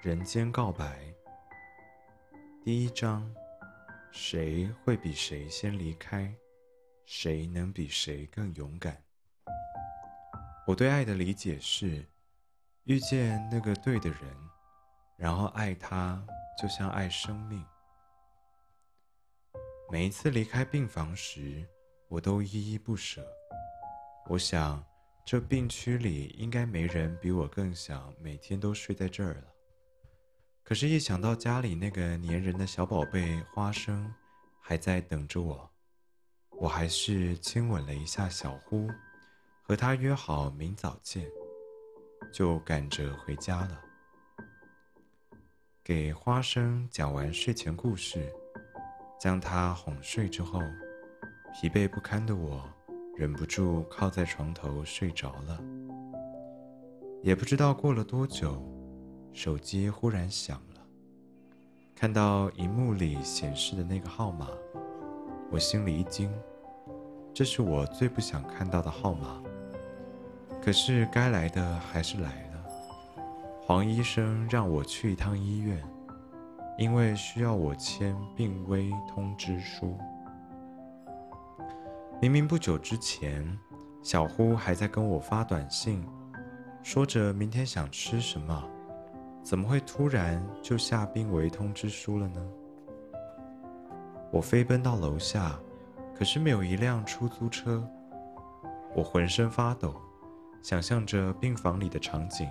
人间告白，第一章：谁会比谁先离开？谁能比谁更勇敢？我对爱的理解是：遇见那个对的人，然后爱他，就像爱生命。每一次离开病房时，我都依依不舍。我想，这病区里应该没人比我更想每天都睡在这儿了。可是，一想到家里那个粘人的小宝贝花生还在等着我，我还是亲吻了一下小呼，和他约好明早见，就赶着回家了。给花生讲完睡前故事，将他哄睡之后，疲惫不堪的我忍不住靠在床头睡着了。也不知道过了多久。手机忽然响了，看到荧幕里显示的那个号码，我心里一惊，这是我最不想看到的号码。可是该来的还是来了，黄医生让我去一趟医院，因为需要我签病危通知书。明明不久之前，小呼还在跟我发短信，说着明天想吃什么。怎么会突然就下病危通知书了呢？我飞奔到楼下，可是没有一辆出租车。我浑身发抖，想象着病房里的场景。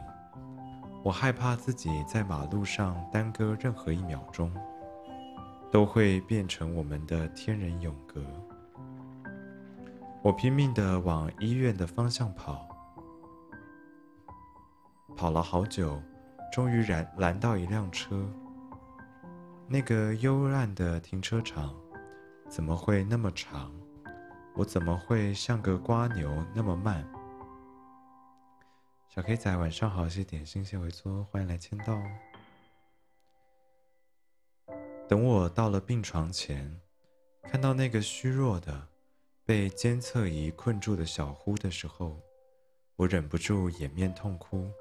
我害怕自己在马路上耽搁任何一秒钟，都会变成我们的天人永隔。我拼命地往医院的方向跑，跑了好久。终于拦拦到一辆车。那个幽暗的停车场怎么会那么长？我怎么会像个瓜牛那么慢？小 K 仔晚上好，谢点心谢回搓，欢迎来签到。等我到了病床前，看到那个虚弱的、被监测仪困住的小呼的时候，我忍不住掩面痛哭。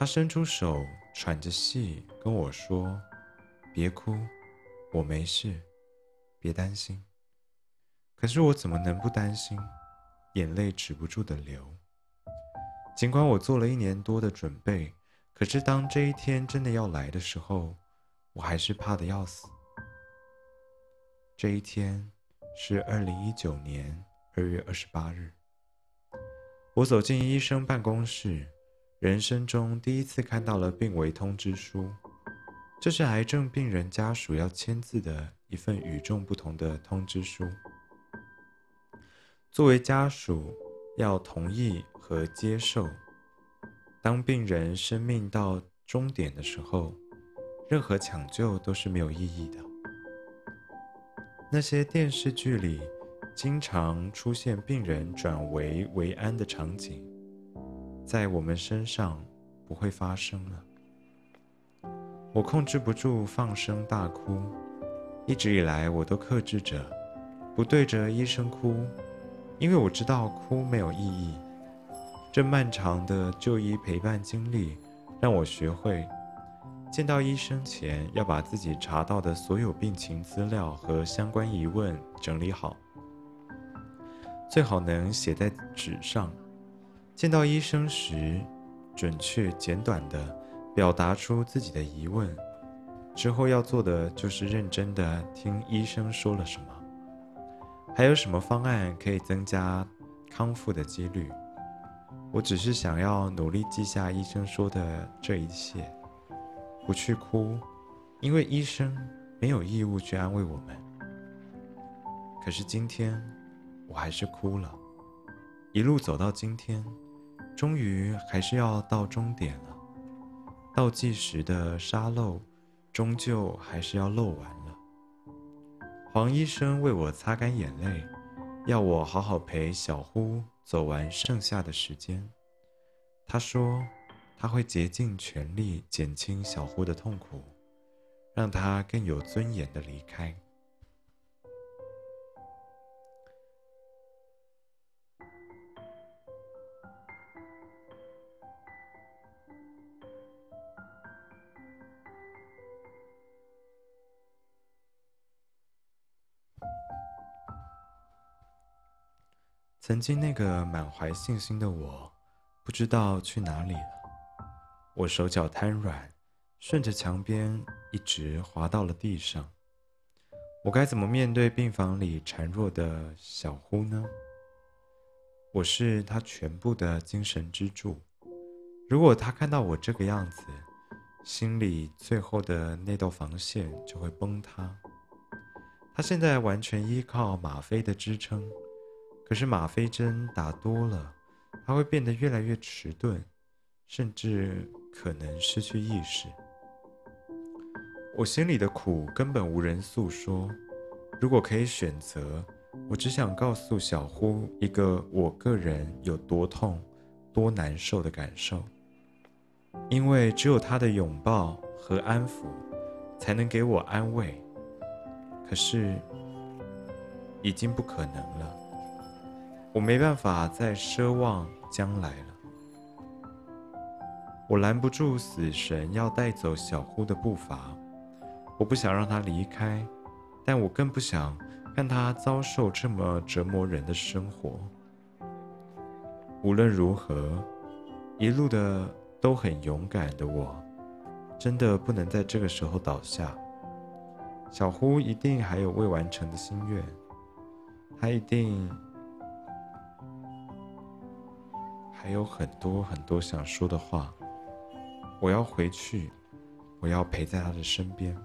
他伸出手，喘着气跟我说：“别哭，我没事，别担心。”可是我怎么能不担心？眼泪止不住的流。尽管我做了一年多的准备，可是当这一天真的要来的时候，我还是怕的要死。这一天是二零一九年二月二十八日，我走进医生办公室。人生中第一次看到了病危通知书，这是癌症病人家属要签字的一份与众不同的通知书。作为家属，要同意和接受，当病人生命到终点的时候，任何抢救都是没有意义的。那些电视剧里经常出现病人转危为安的场景。在我们身上不会发生了。我控制不住放声大哭，一直以来我都克制着，不对着医生哭，因为我知道哭没有意义。这漫长的就医陪伴经历，让我学会，见到医生前要把自己查到的所有病情资料和相关疑问整理好，最好能写在纸上。见到医生时，准确简短的表达出自己的疑问，之后要做的就是认真的听医生说了什么，还有什么方案可以增加康复的几率。我只是想要努力记下医生说的这一切，不去哭，因为医生没有义务去安慰我们。可是今天，我还是哭了，一路走到今天。终于还是要到终点了，倒计时的沙漏，终究还是要漏完了。黄医生为我擦干眼泪，要我好好陪小呼走完剩下的时间。他说，他会竭尽全力减轻小呼的痛苦，让他更有尊严的离开。曾经那个满怀信心的我，不知道去哪里了。我手脚瘫软，顺着墙边一直滑到了地上。我该怎么面对病房里孱弱的小呼呢？我是他全部的精神支柱。如果他看到我这个样子，心里最后的那道防线就会崩塌。他现在完全依靠吗啡的支撑，可是吗啡针打多了，他会变得越来越迟钝，甚至可能失去意识。我心里的苦根本无人诉说。如果可以选择，我只想告诉小呼一个我个人有多痛、多难受的感受。因为只有他的拥抱和安抚，才能给我安慰。可是，已经不可能了。我没办法再奢望将来了。我拦不住死神要带走小呼的步伐。我不想让他离开，但我更不想看他遭受这么折磨人的生活。无论如何，一路的。都很勇敢的我，真的不能在这个时候倒下。小呼一定还有未完成的心愿，他一定还有很多很多想说的话。我要回去，我要陪在他的身边。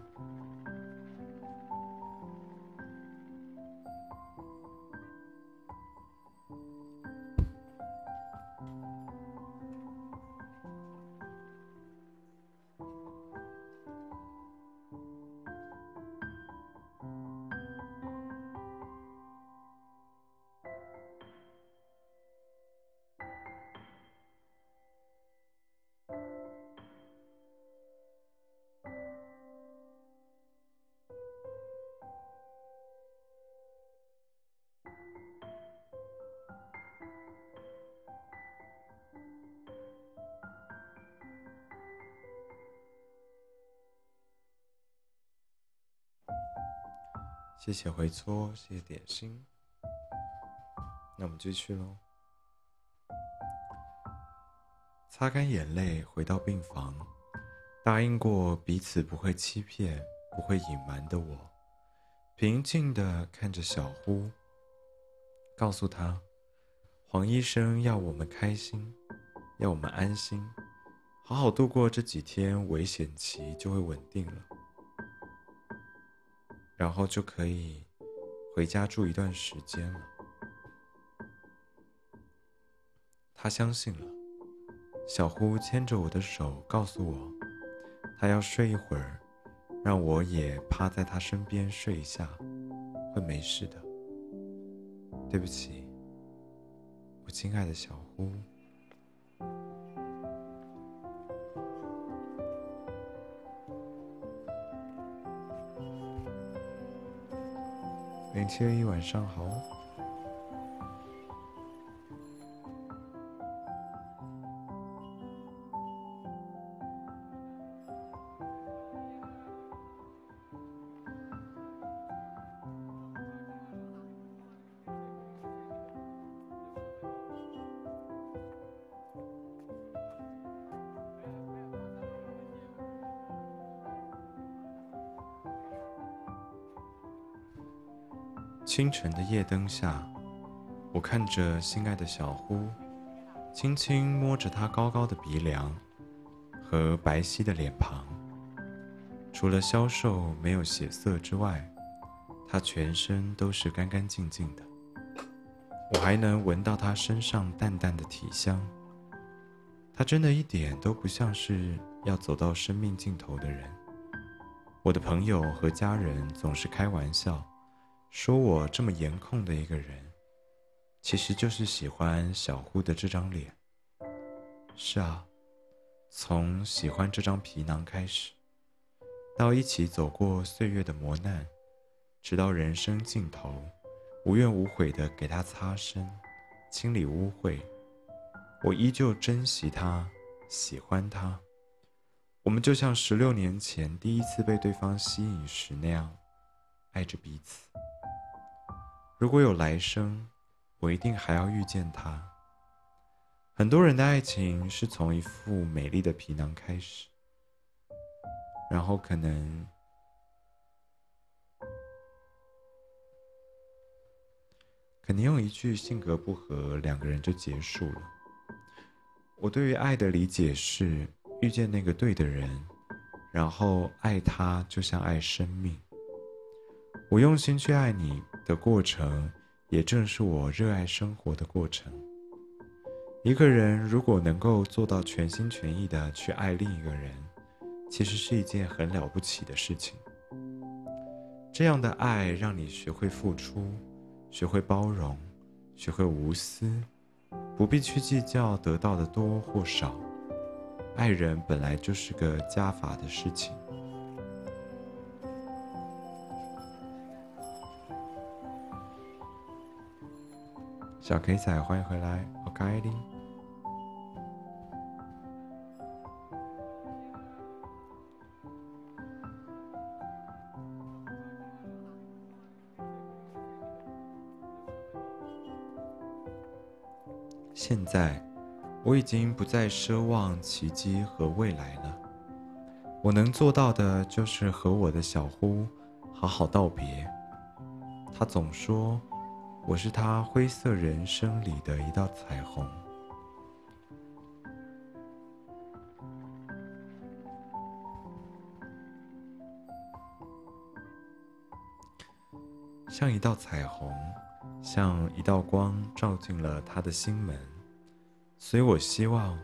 谢谢回搓，谢谢点心。那我们继续喽。擦干眼泪，回到病房，答应过彼此不会欺骗、不会隐瞒的我，平静的看着小呼，告诉他，黄医生要我们开心，要我们安心，好好度过这几天危险期，就会稳定了。然后就可以回家住一段时间了。他相信了。小呼牵着我的手，告诉我，他要睡一会儿，让我也趴在他身边睡一下，会没事的。对不起，我亲爱的小呼。零七二一，晚上好。清晨的夜灯下，我看着心爱的小呼，轻轻摸着他高高的鼻梁和白皙的脸庞。除了消瘦没有血色之外，他全身都是干干净净的。我还能闻到他身上淡淡的体香。他真的一点都不像是要走到生命尽头的人。我的朋友和家人总是开玩笑。说我这么颜控的一个人，其实就是喜欢小呼的这张脸。是啊，从喜欢这张皮囊开始，到一起走过岁月的磨难，直到人生尽头，无怨无悔的给他擦身、清理污秽，我依旧珍惜他，喜欢他。我们就像十六年前第一次被对方吸引时那样，爱着彼此。如果有来生，我一定还要遇见他。很多人的爱情是从一副美丽的皮囊开始，然后可能，可能用一句性格不合，两个人就结束了。我对于爱的理解是遇见那个对的人，然后爱他就像爱生命。我用心去爱你的过程，也正是我热爱生活的过程。一个人如果能够做到全心全意的去爱另一个人，其实是一件很了不起的事情。这样的爱让你学会付出，学会包容，学会无私，不必去计较得到的多或少。爱人本来就是个加法的事情。小 K 仔，欢迎回来，我开的。现在，我已经不再奢望奇迹和未来了。我能做到的就是和我的小呼好好道别。他总说，我是他灰色人生里的一道彩虹，像一道彩虹，像一道光，照进了他的心门。所以我希望，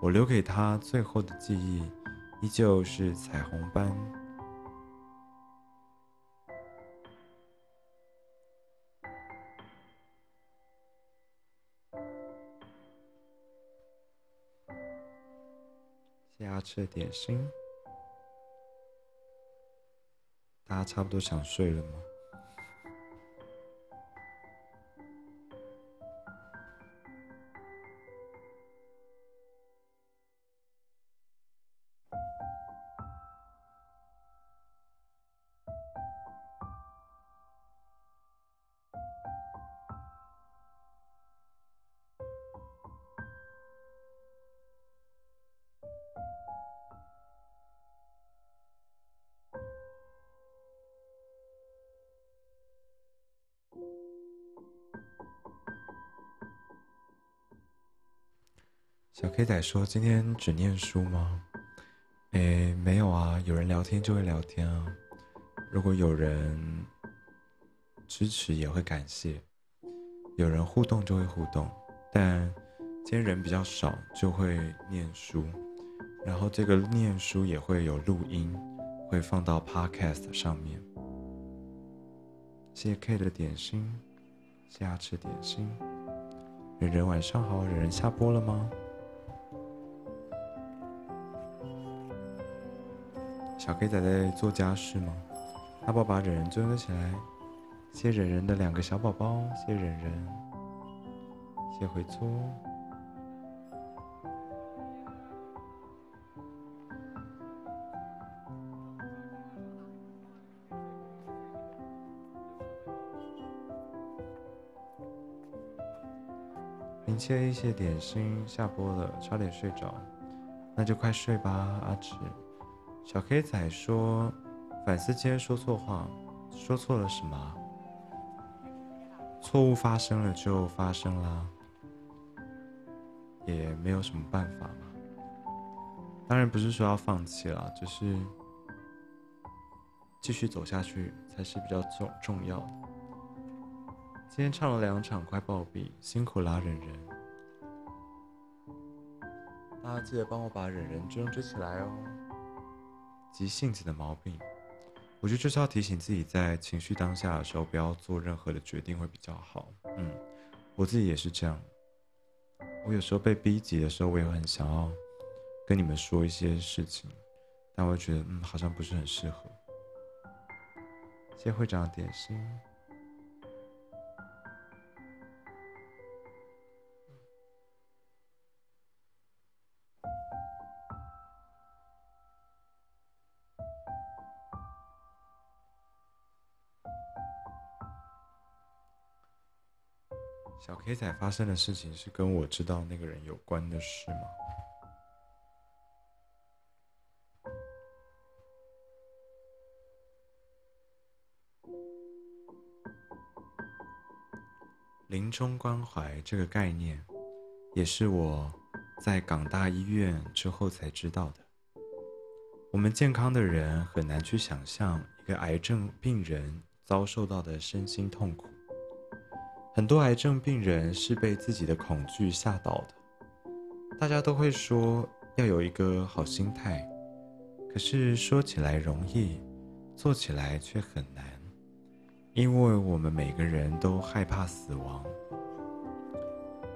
我留给他最后的记忆，依旧是彩虹般。他吃了点心，大家差不多想睡了吗？K 仔说：“今天只念书吗？诶，没有啊，有人聊天就会聊天啊。如果有人支持，也会感谢；有人互动，就会互动。但今天人比较少，就会念书。然后这个念书也会有录音，会放到 Podcast 上面。谢谢 K 的点心，谢谢吃点心。人人晚上好，人人下播了吗？”小 K 仔在做家事吗？阿宝把忍忍揪了起来，谢忍忍的两个小宝宝，谢忍忍，谢回搓。您切一些点心，下播了，差点睡着，那就快睡吧，阿志。小 K 仔说：“反思今天说错话，说错了什么？错误发生了就发生啦，也没有什么办法嘛。当然不是说要放弃了，就是继续走下去才是比较重重要的。今天唱了两场，快暴毙，辛苦啦，忍忍。大家记得帮我把忍忍追追起来哦。”急性子的毛病，我觉得就是要提醒自己，在情绪当下的时候，不要做任何的决定会比较好。嗯，我自己也是这样。我有时候被逼急的时候，我也很想要跟你们说一些事情，但我觉得，嗯，好像不是很适合。谢会长点心。黑仔发生的事情是跟我知道那个人有关的事吗？临终关怀这个概念，也是我在港大医院之后才知道的。我们健康的人很难去想象一个癌症病人遭受到的身心痛苦。很多癌症病人是被自己的恐惧吓倒的。大家都会说要有一个好心态，可是说起来容易，做起来却很难。因为我们每个人都害怕死亡，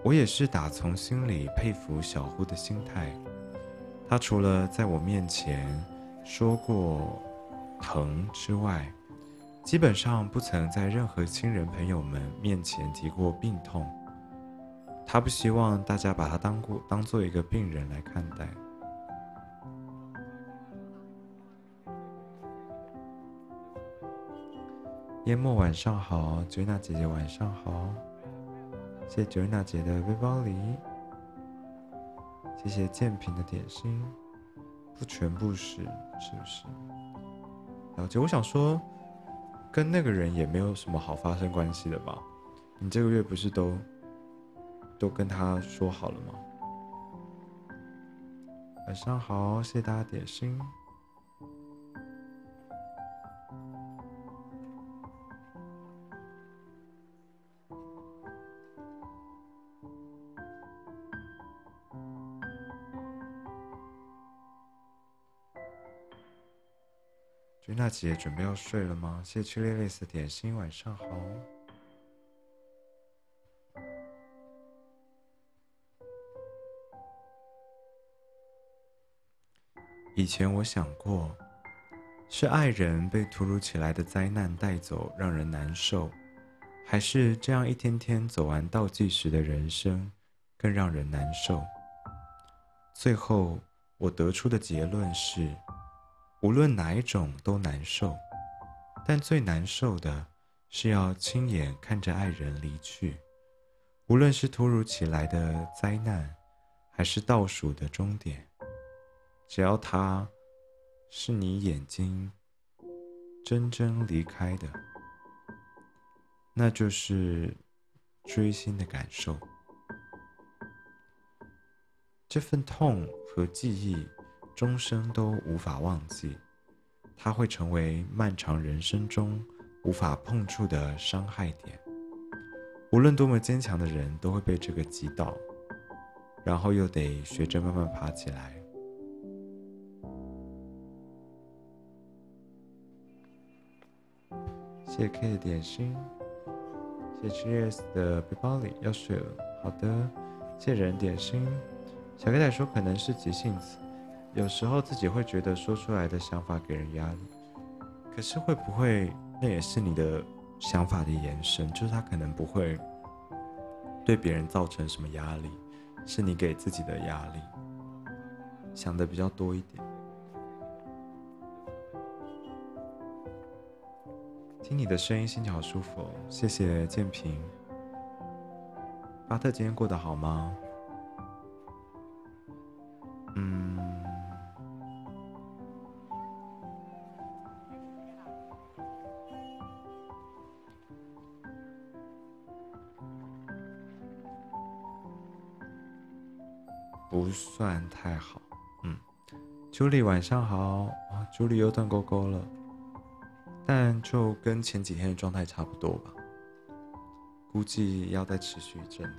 我也是打从心里佩服小呼的心态。他除了在我面前说过疼之外，基本上不曾在任何亲人朋友们面前提过病痛。他不希望大家把他当过当做一个病人来看待。淹没晚上好，九娜姐姐晚上好，谢谢九娜姐的背包里，谢谢建平的点心，不全部是是不是？了解，我想说，跟那个人也没有什么好发生关系的吧？你这个月不是都都跟他说好了吗？晚上好，谢谢大家点心。娜姐准备要睡了吗？谢谢曲丽丽的点心，晚上好。以前我想过，是爱人被突如其来的灾难带走让人难受，还是这样一天天走完倒计时的人生更让人难受？最后我得出的结论是。无论哪一种都难受，但最难受的是要亲眼看着爱人离去。无论是突如其来的灾难，还是倒数的终点，只要他是你眼睛真正离开的，那就是追心的感受。这份痛和记忆。终生都无法忘记，它会成为漫长人生中无法碰触的伤害点。无论多么坚强的人，都会被这个击倒，然后又得学着慢慢爬起来。谢 K 的点心，谢 Cheers 的背包里要睡了。好的，谢人点心。小 K 仔说可能是急性子。有时候自己会觉得说出来的想法给人压力，可是会不会那也是你的想法的延伸？就是他可能不会对别人造成什么压力，是你给自己的压力，想的比较多一点。听你的声音，心情好舒服，哦谢谢建平。巴特今天过得好吗？朱莉晚上好。啊，朱莉又断勾勾了，但就跟前几天的状态差不多吧，估计要再持续一阵子。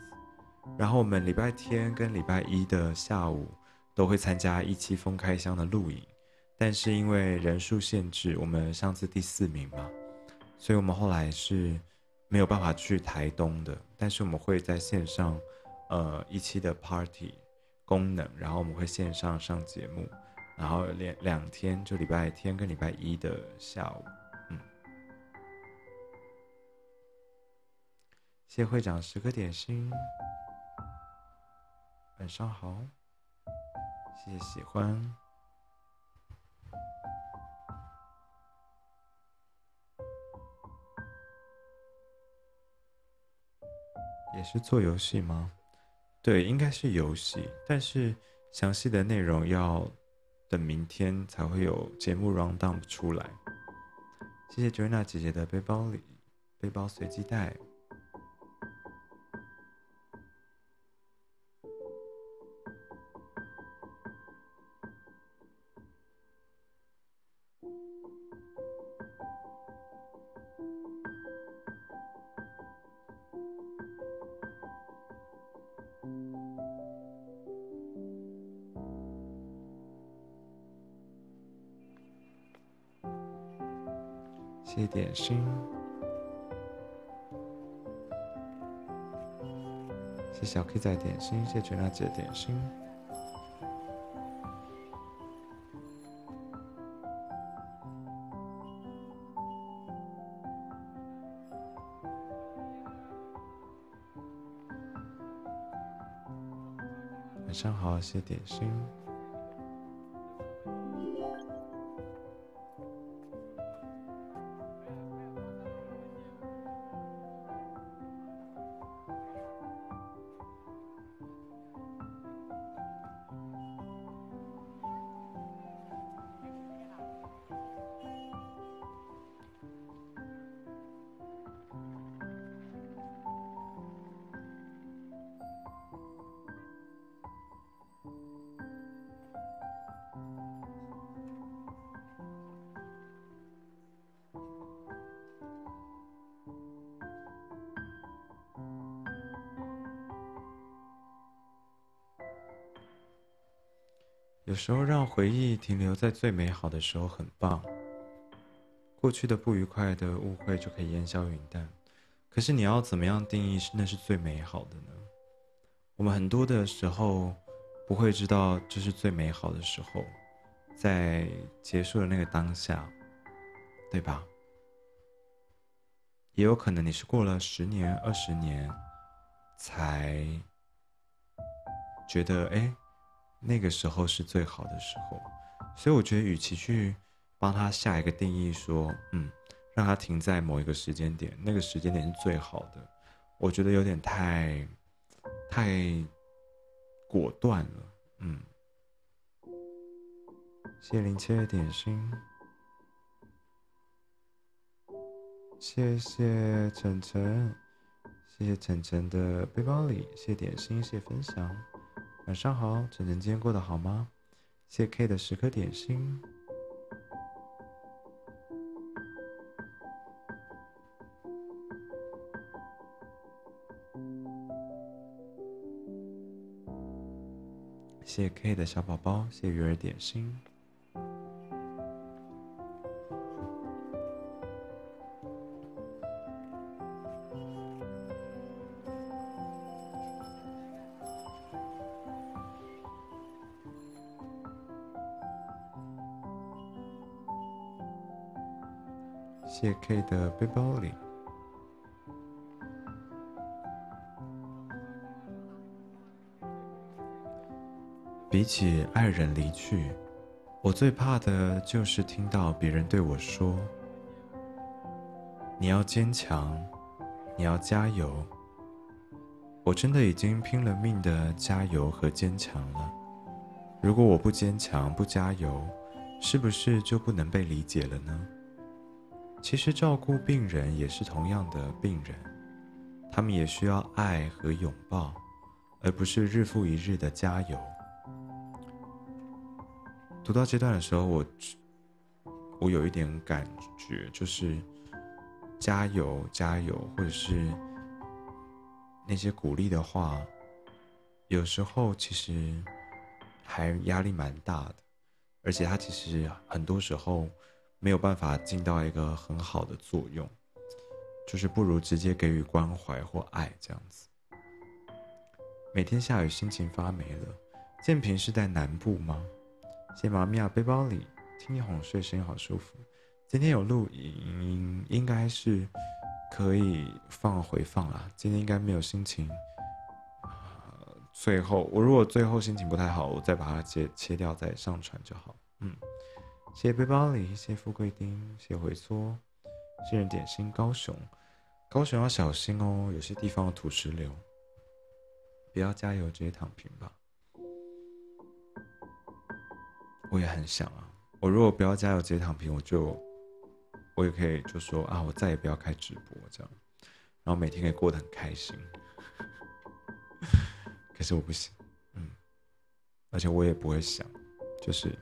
然后我们礼拜天跟礼拜一的下午都会参加一期封开箱的录影，但是因为人数限制，我们上次第四名嘛，所以我们后来是没有办法去台东的，但是我们会在线上，呃，一期的 party。功能，然后我们会线上上节目，然后两两天，就礼拜天跟礼拜一的下午，嗯。谢会长十个点心，晚上好，谢谢喜欢。也是做游戏吗？对，应该是游戏，但是详细的内容要等明天才会有节目 round down 出来。谢谢 Joanna 姐姐的背包里背包随机带。点心，谢小 K 仔点心，谢全娜姐点心。晚上好，谢点心。有时候让回忆停留在最美好的时候很棒，过去的不愉快的误会就可以烟消云淡。可是你要怎么样定义是那是最美好的呢？我们很多的时候不会知道这是最美好的时候，在结束的那个当下，对吧？也有可能你是过了十年、二十年，才觉得哎。那个时候是最好的时候，所以我觉得，与其去帮他下一个定义，说，嗯，让他停在某一个时间点，那个时间点是最好的，我觉得有点太，太果断了，嗯。谢谢林切的点心，谢谢晨晨，谢谢晨晨的背包里，谢谢点心，谢谢分享。晚上好，晨晨今天过得好吗？谢 K 的十颗点心。谢 K 的小宝宝，谢鱼儿点心。谢 K 的背包里，比起爱人离去，我最怕的就是听到别人对我说：“你要坚强，你要加油。”我真的已经拼了命的加油和坚强了。如果我不坚强、不加油，是不是就不能被理解了呢？其实照顾病人也是同样的病人，他们也需要爱和拥抱，而不是日复一日的加油。读到这段的时候，我我有一点感觉，就是加油加油，或者是那些鼓励的话，有时候其实还压力蛮大的，而且他其实很多时候。没有办法尽到一个很好的作用，就是不如直接给予关怀或爱这样子。每天下雨，心情发霉了。建平是在南部吗？谢妈咪啊，背包里听你哄睡，声音好舒服。今天有录音，应该是可以放回放啊。今天应该没有心情。最后，我如果最后心情不太好，我再把它切切掉，再上传就好。嗯。谢背包里，谢谢富贵丁，谢回缩，谢谢点心高雄。高雄要小心哦，有些地方有土石流，不要加油，直接躺平吧。我也很想啊，我如果不要加油，直接躺平，我就我也可以就说啊，我再也不要开直播这样，然后每天可以过得很开心。可是我不行，嗯，而且我也不会想，就是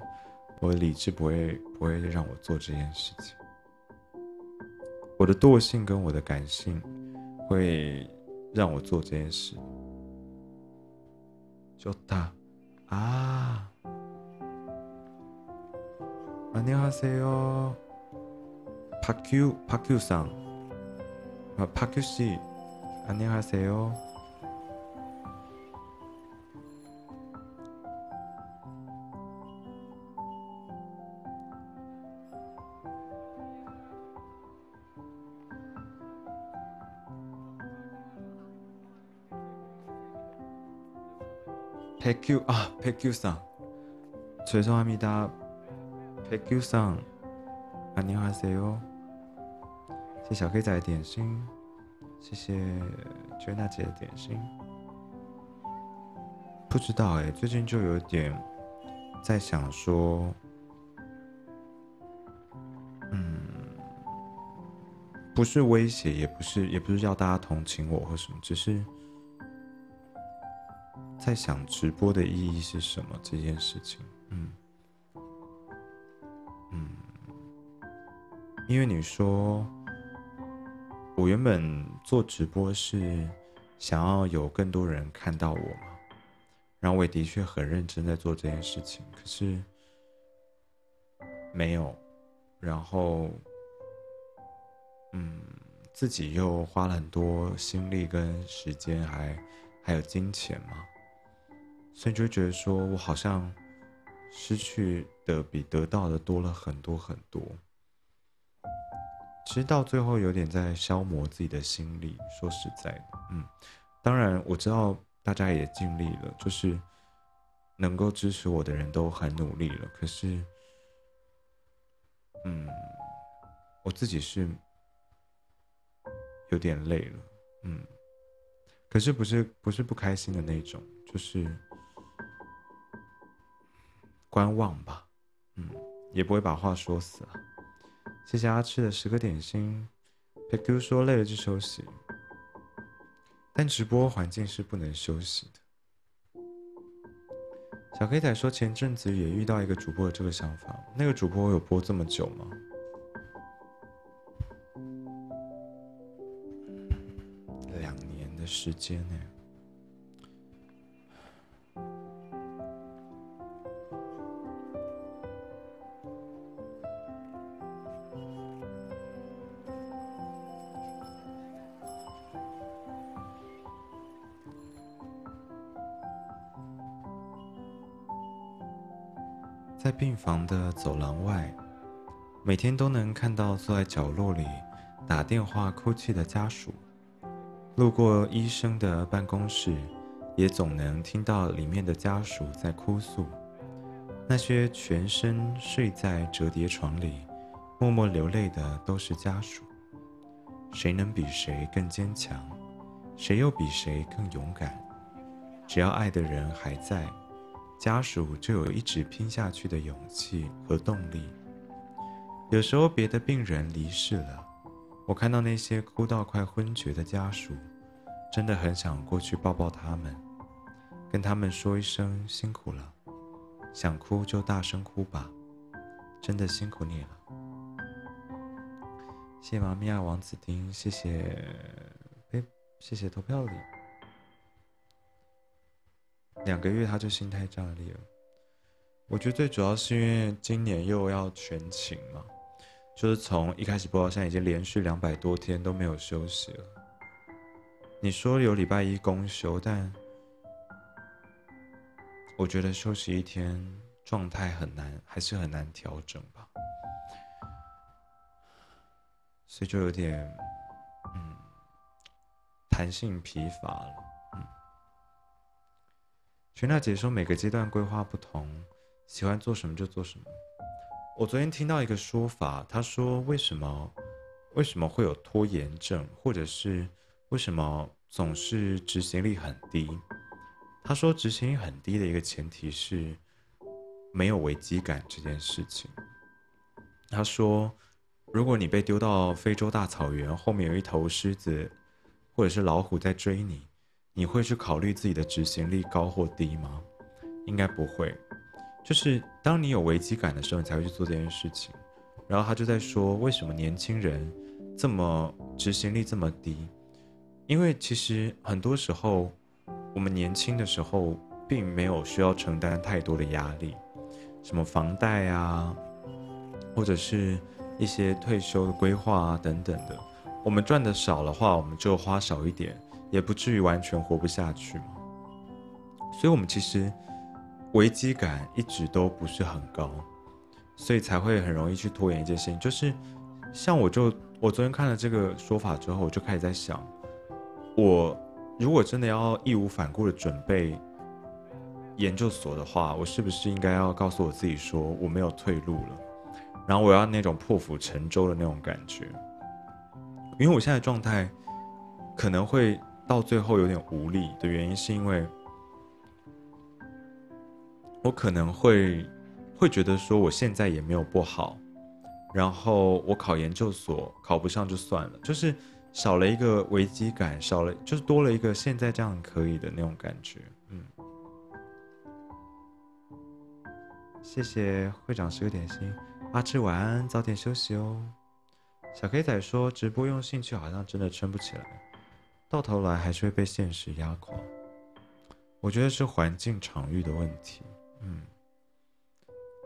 我的理智不会不会让我做这件事情。我的惰性跟我的感性会让我做这件事。就他啊，안녕하세 요， パキュパキュさん、あパキュ씨안녕하세 요。 백규 아 백규상 죄송합니다 백규상 안녕하세요 谢谢小黑仔的点心谢谢 Jenna 姐的点心不知道哎最近就有点在想说嗯不是威胁也不是也不是要大家同情我或什么只是 在想直播的意义是什么？这件事情，嗯。嗯，因为你说，我原本做直播是想要有更多人看到我嘛，然后我也的确很认真在做这件事情，可是没有，然后嗯，自己又花了很多心力跟时间，还还有金钱嘛。所以就会觉得说，我好像失去的比得到的多了很多很多。其实到最后有点在消磨自己的心力。说实在的，嗯，当然我知道大家也尽力了，就是能够支持我的人都很努力了。可是，嗯，我自己是有点累了，嗯，可是不是不是不开心的那种，就是。观望吧，嗯，也不会把话说死了。谢谢阿吃的十个点心。PQ 说累了就休息，但直播环境是不能休息的。小黑仔说前阵子也遇到一个主播的这个想法，那个主播有播这么久吗？两年的时间呢。病房的走廊外，每天都能看到坐在角落里打电话哭泣的家属；路过医生的办公室，也总能听到里面的家属在哭诉。那些全身睡在折叠床里，默默流泪的都是家属。谁能比谁更坚强？谁又比谁更勇敢？只要爱的人还在。家属就有一直拼下去的勇气和动力。有时候别的病人离世了，我看到那些哭到快昏厥的家属，真的很想过去抱抱他们，跟他们说一声辛苦了。想哭就大声哭吧，真的辛苦你了。谢谢妈咪呀，王子丁，谢谢，哎，谢谢投票礼。两个月他就心态炸裂了。我觉得最主要是因为今年又要全勤嘛，就是从一开始播到现在已经连续两百多天都没有休息了。你说有礼拜一公休，但我觉得休息一天状态很难，还是很难调整吧。所以就有点嗯，弹性疲乏了。全娜姐说：“每个阶段规划不同，喜欢做什么就做什么。”我昨天听到一个说法，她说：“为什么为什么会有拖延症，或者是为什么总是执行力很低？他说，执行力很低的一个前提是没有危机感这件事情。他说，如果你被丢到非洲大草原，后面有一头狮子或者是老虎在追你，你会去考虑自己的执行力高或低吗？应该不会。就是当你有危机感的时候，你才会去做这件事情。然后他就在说，为什么年轻人这么执行力这么低？因为其实很多时候，我们年轻的时候并没有需要承担太多的压力，什么房贷啊，或者是一些退休的规划啊等等的。我们赚的少的话，我们就花少一点，也不至于完全活不下去嘛。所以，我们其实危机感一直都不是很高。所以才会很容易去拖延一件事情，就是像我就我昨天看了这个说法之后，我就开始在想，我如果真的要义无反顾的准备研究所的话，我是不是应该要告诉我自己说我没有退路了，然后我要那种破釜沉舟的那种感觉，因为我现在状态可能会到最后有点无力的原因，是因为我可能会。会觉得说我现在也没有不好，然后我考研究所考不上就算了，就是少了一个危机感，少了就是多了一个现在这样可以的那种感觉。嗯，谢谢会长十个点心，阿志晚安，早点休息哦。小 K 仔说直播用兴趣好像真的撑不起来，到头来还是会被现实压垮。我觉得是环境场域的问题。嗯。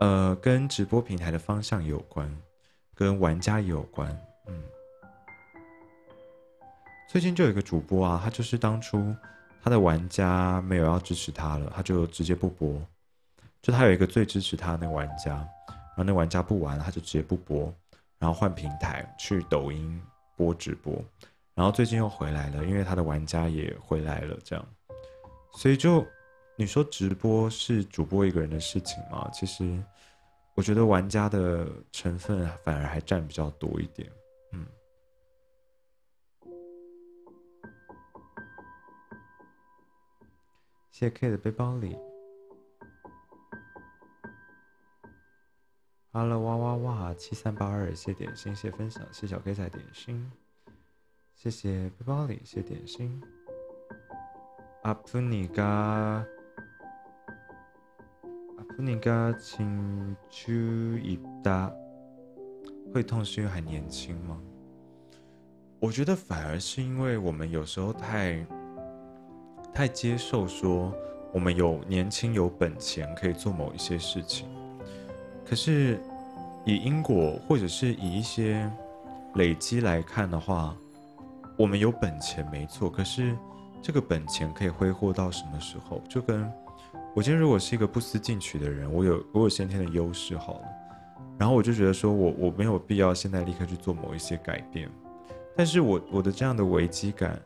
呃，跟直播平台的方向有关，跟玩家有关。嗯，最近就有一个主播啊，他就是当初他的玩家没有要支持他了，他就直接不播。就他有一个最支持他的那个玩家，然后那玩家不玩，他就直接不播，然后换平台去抖音播直播。然后最近又回来了，因为他的玩家也回来了，这样，所以就。你说直播是主播一个人的事情吗？其实，我觉得玩家的成分反而还占比较多一点。嗯，谢 K 的背包里。Hello，哇哇哇，七三八二，谢点心，谢分享，谢小 K 在点心，谢谢背包里，谢点心。阿普尼嘎。阿布尼嘎，请注意哒，会痛是因为还年轻吗？我觉得反而是因为我们有时候太太接受说我们有年轻有本钱可以做某一些事情，可是以因果或者是以一些累积来看的话，我们有本钱没错，可是这个本钱可以挥霍到什么时候？就跟我今天如果是一个不思进取的人，我有我有先天的优势好了，然后我就觉得说我我没有必要现在立刻去做某一些改变，但是我我的这样的危机感，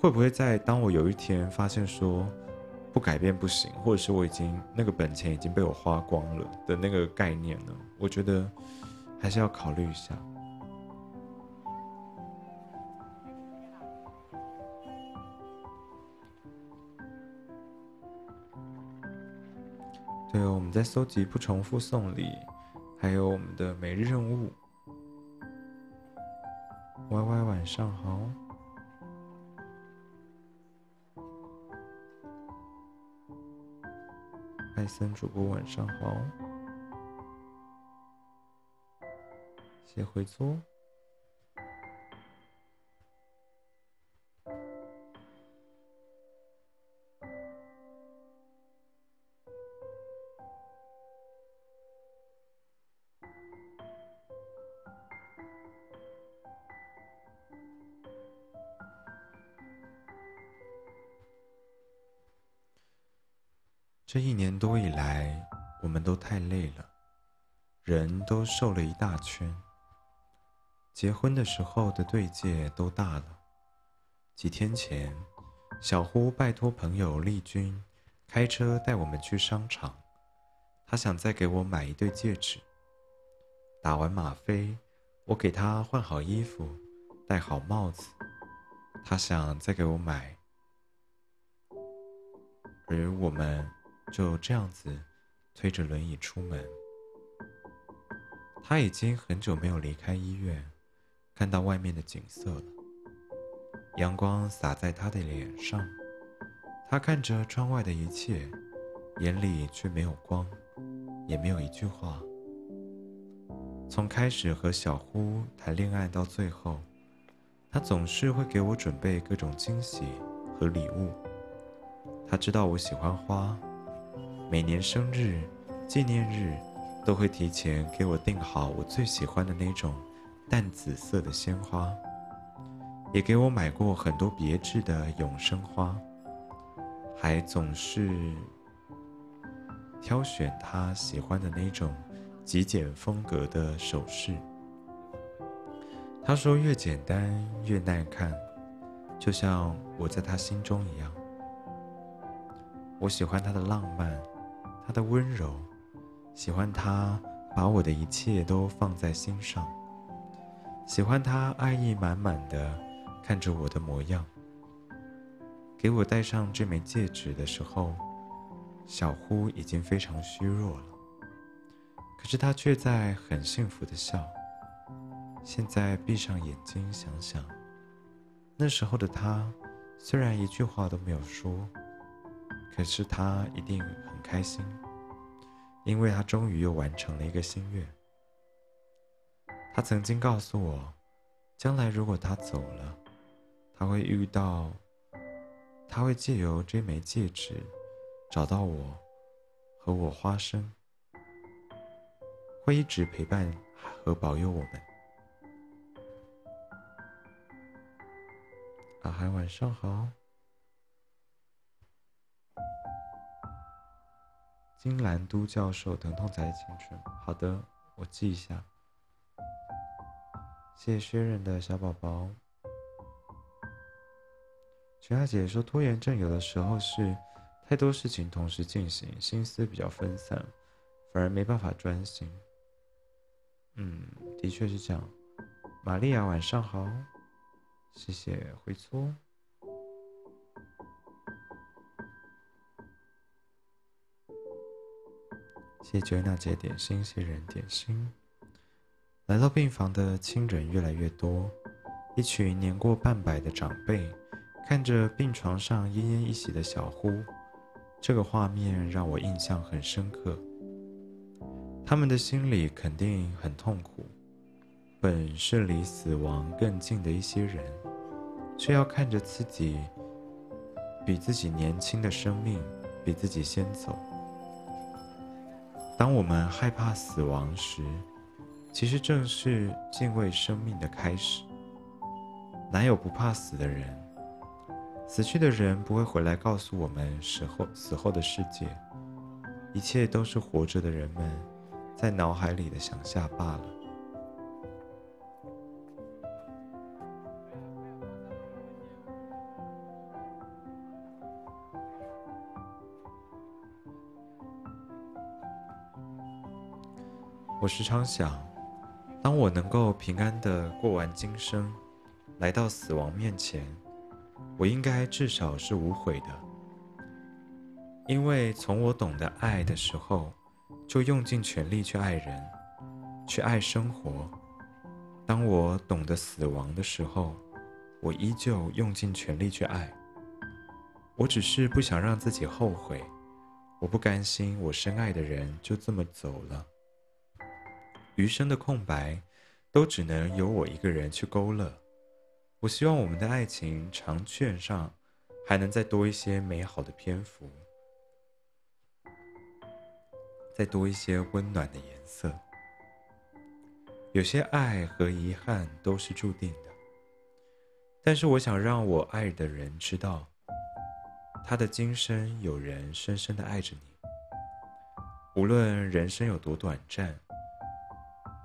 会不会在当我有一天发现说不改变不行，或者是我已经那个本钱已经被我花光了的那个概念呢？我觉得还是要考虑一下。对哦，我们在搜集不重复送礼，还有我们的每日任务。Y Y 晚上好，艾森主播晚上好，谢回租。这一年多以来，我们都太累了，人都瘦了一大圈。结婚的时候的对戒都大了。几天前，小呼拜托朋友丽君开车带我们去商场，他想再给我买一对戒指。打完吗啡，我给他换好衣服，戴好帽子，他想再给我买，而我们就这样子推着轮椅出门。他已经很久没有离开医院，看到外面的景色了。阳光洒在他的脸上，他看着窗外的一切，眼里却没有光，也没有一句话。从开始和小呼谈恋爱到最后，他总是会给我准备各种惊喜和礼物。他知道我喜欢花，每年生日、纪念日都会提前给我订好我最喜欢的那种淡紫色的鲜花，也给我买过很多别致的永生花，还总是挑选他喜欢的那种。极简风格的首饰，他说越简单越耐看，就像我在他心中一样。我喜欢他的浪漫，他的温柔，喜欢他把我的一切都放在心上，喜欢他爱意满满的看着我的模样。给我戴上这枚戒指的时候，小呼已经非常虚弱了。可是他却在很幸福的笑。现在闭上眼睛想想，那时候的他，虽然一句话都没有说，可是他一定很开心，因为他终于又完成了一个心愿。他曾经告诉我，将来如果他走了，他会遇到，他会借由这枚戒指，找到我，和我花生。会一直陪伴和保佑我们。阿海，晚上好。金兰都教授，疼痛才是青春。好的，我记一下。谢谢薛仁的小宝宝。全亚姐说，拖延症有的时候是太多事情同时进行，心思比较分散，反而没办法专心。嗯，的确是这样。玛利亚，晚上好，谢谢回搓。谢谢 Joanna 姐点心，谢人点心。来到病房的亲人越来越多，一群年过半百的长辈看着病床上奄奄一息的小呼，这个画面让我印象很深刻。他们的心里肯定很痛苦，本是离死亡更近的一些人，却要看着自己比自己年轻的生命比自己先走。当我们害怕死亡时，其实正是敬畏生命的开始。哪有不怕死的人？死去的人不会回来告诉我们死后死后的世界，一切都是活着的人们。在脑海里的想象罢了。我时常想，当我能够平安的过完今生，来到死亡面前，我应该至少是无悔的，因为从我懂得爱的时候。就用尽全力去爱人，去爱生活。当我懂得死亡的时候，我依旧用尽全力去爱。我只是不想让自己后悔，我不甘心我深爱的人就这么走了。余生的空白，都只能由我一个人去勾勒。我希望我们的爱情长卷上，还能再多一些美好的篇幅。再多一些温暖的颜色。有些爱和遗憾都是注定的，但是我想让我爱的人知道，他的今生有人深深的爱着你。无论人生有多短暂，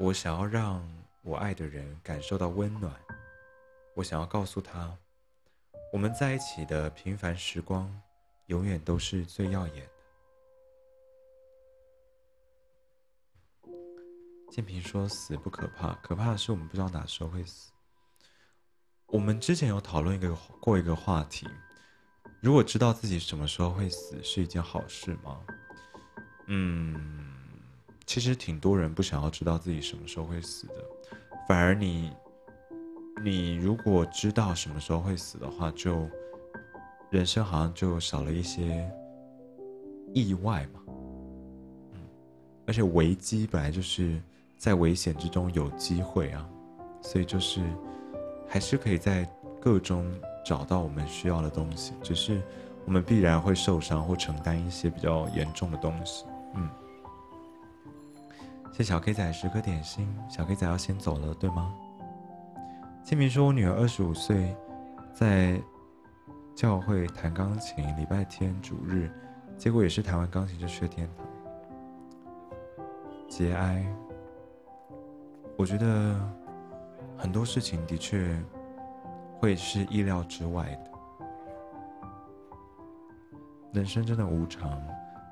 我想要让我爱的人感受到温暖。我想要告诉他，我们在一起的平凡时光，永远都是最耀眼的。建平说：“死不可怕，可怕的是我们不知道哪时候会死。”我们之前有讨论一个过一个话题：如果知道自己什么时候会死，是一件好事吗？嗯，其实挺多人不想要知道自己什么时候会死的，反而你，你如果知道什么时候会死的话，就人生好像就少了一些意外嘛。嗯，而且危机本来就是。在危险之中有机会啊，所以就是还是可以在个中找到我们需要的东西，只是我们必然会受伤或承担一些比较严重的东西。嗯，谢小 K 仔十颗点心，小 K 仔要先走了，对吗？清明说，我女儿二十五岁，在教会弹钢琴，礼拜天主日，结果也是弹完钢琴就去天堂，节哀。我觉得很多事情的确会是意料之外的。人生真的无常，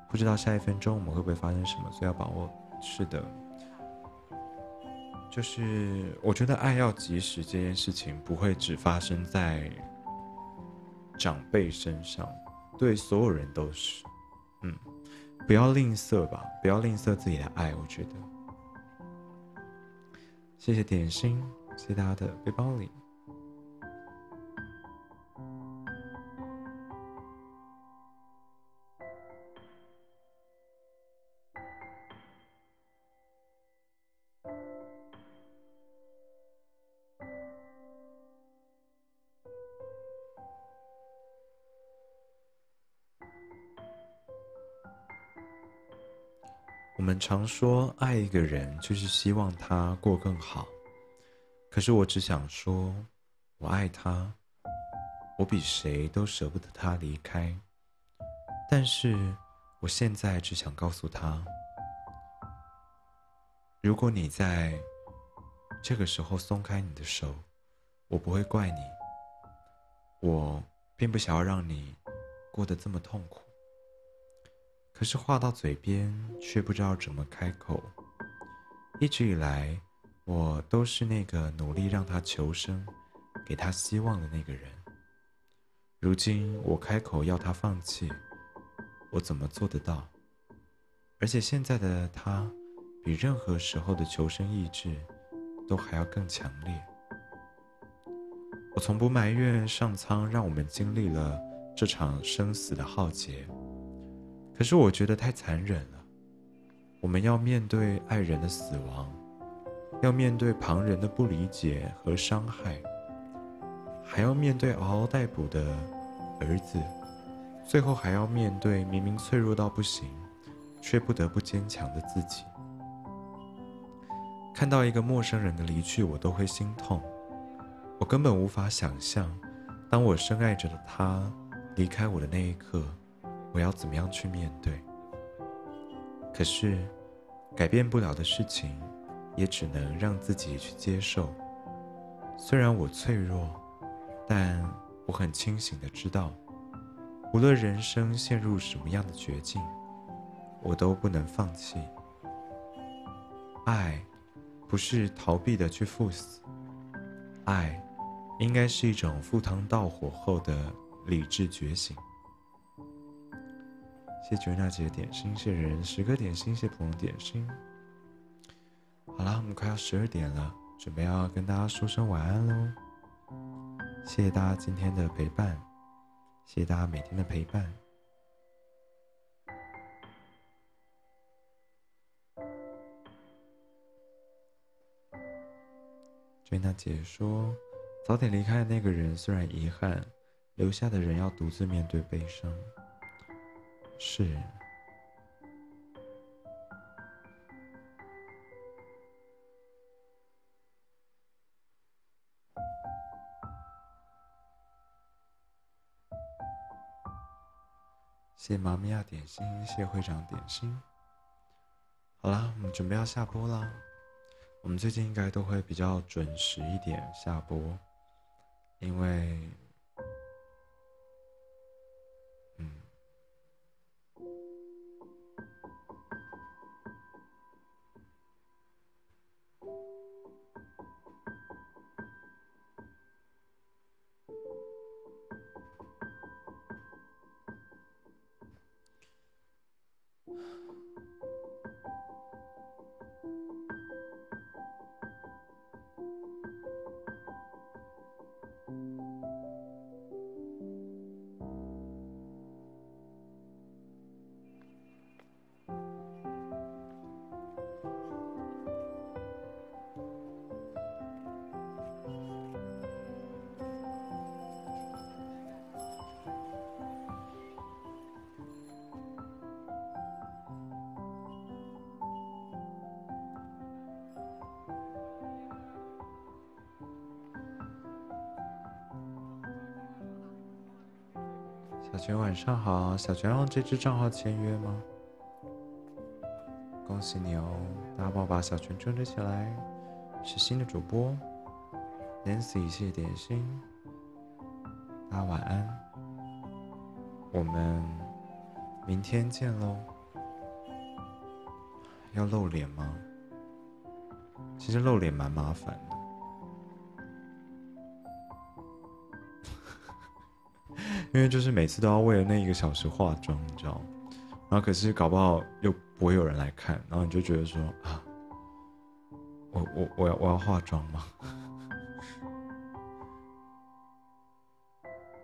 不知道下一分钟我们会不会发生什么，所以要把握。是的，就是我觉得爱要及时这件事情不会只发生在长辈身上，对所有人都是。嗯，不要吝啬吧，不要吝啬自己的爱。我觉得。谢谢点心，谢谢大家的背包里。我们常说爱一个人就是希望他过更好，可是我只想说，我爱他，我比谁都舍不得他离开。但是我现在只想告诉他，如果你在这个时候松开你的手，我不会怪你。我并不想要让你过得这么痛苦。可是话到嘴边，却不知道怎么开口。一直以来，我都是那个努力让他求生、给他希望的那个人。如今我开口要他放弃，我怎么做得到？而且现在的他，比任何时候的求生意志都还要更强烈。我从不埋怨上苍让我们经历了这场生死的浩劫。可是我觉得太残忍了，我们要面对爱人的死亡，要面对旁人的不理解和伤害，还要面对嗷嗷待哺的儿子，最后还要面对明明脆弱到不行，却不得不坚强的自己。看到一个陌生人的离去，我都会心痛。我根本无法想象，当我深爱着的他离开我的那一刻。我要怎么样去面对？可是，改变不了的事情，也只能让自己去接受。虽然我脆弱，但我很清醒的知道，无论人生陷入什么样的绝境，我都不能放弃。爱，不是逃避的去赴死，爱，应该是一种赴汤蹈火后的理智觉醒。谢绝娜姐点心，谢人十个点心，谢普通点心。好了，我们快要十二点了，准备要跟大家说声晚安喽。谢谢大家今天的陪伴，谢谢大家每天的陪伴。绝娜姐说：“早点离开的那个人虽然遗憾，留下的人要独自面对悲伤。”是，谢妈咪呀点心，谢会长点心。好啦，我们准备要下播啦。我们最近应该都会比较准时一点下播，因为。小泉晚上好，小泉用这只账号签约吗？恭喜你哦！大家帮我把小泉整理起来，是新的主播，Nancy 谢谢点心，大家晚安，我们明天见喽。要露脸吗？其实露脸蛮麻烦因为就是每次都要为了那一个小时化妆，你知道吗，然后可是搞不好又不会有人来看，然后你就觉得说啊，我我我要我要化妆吗？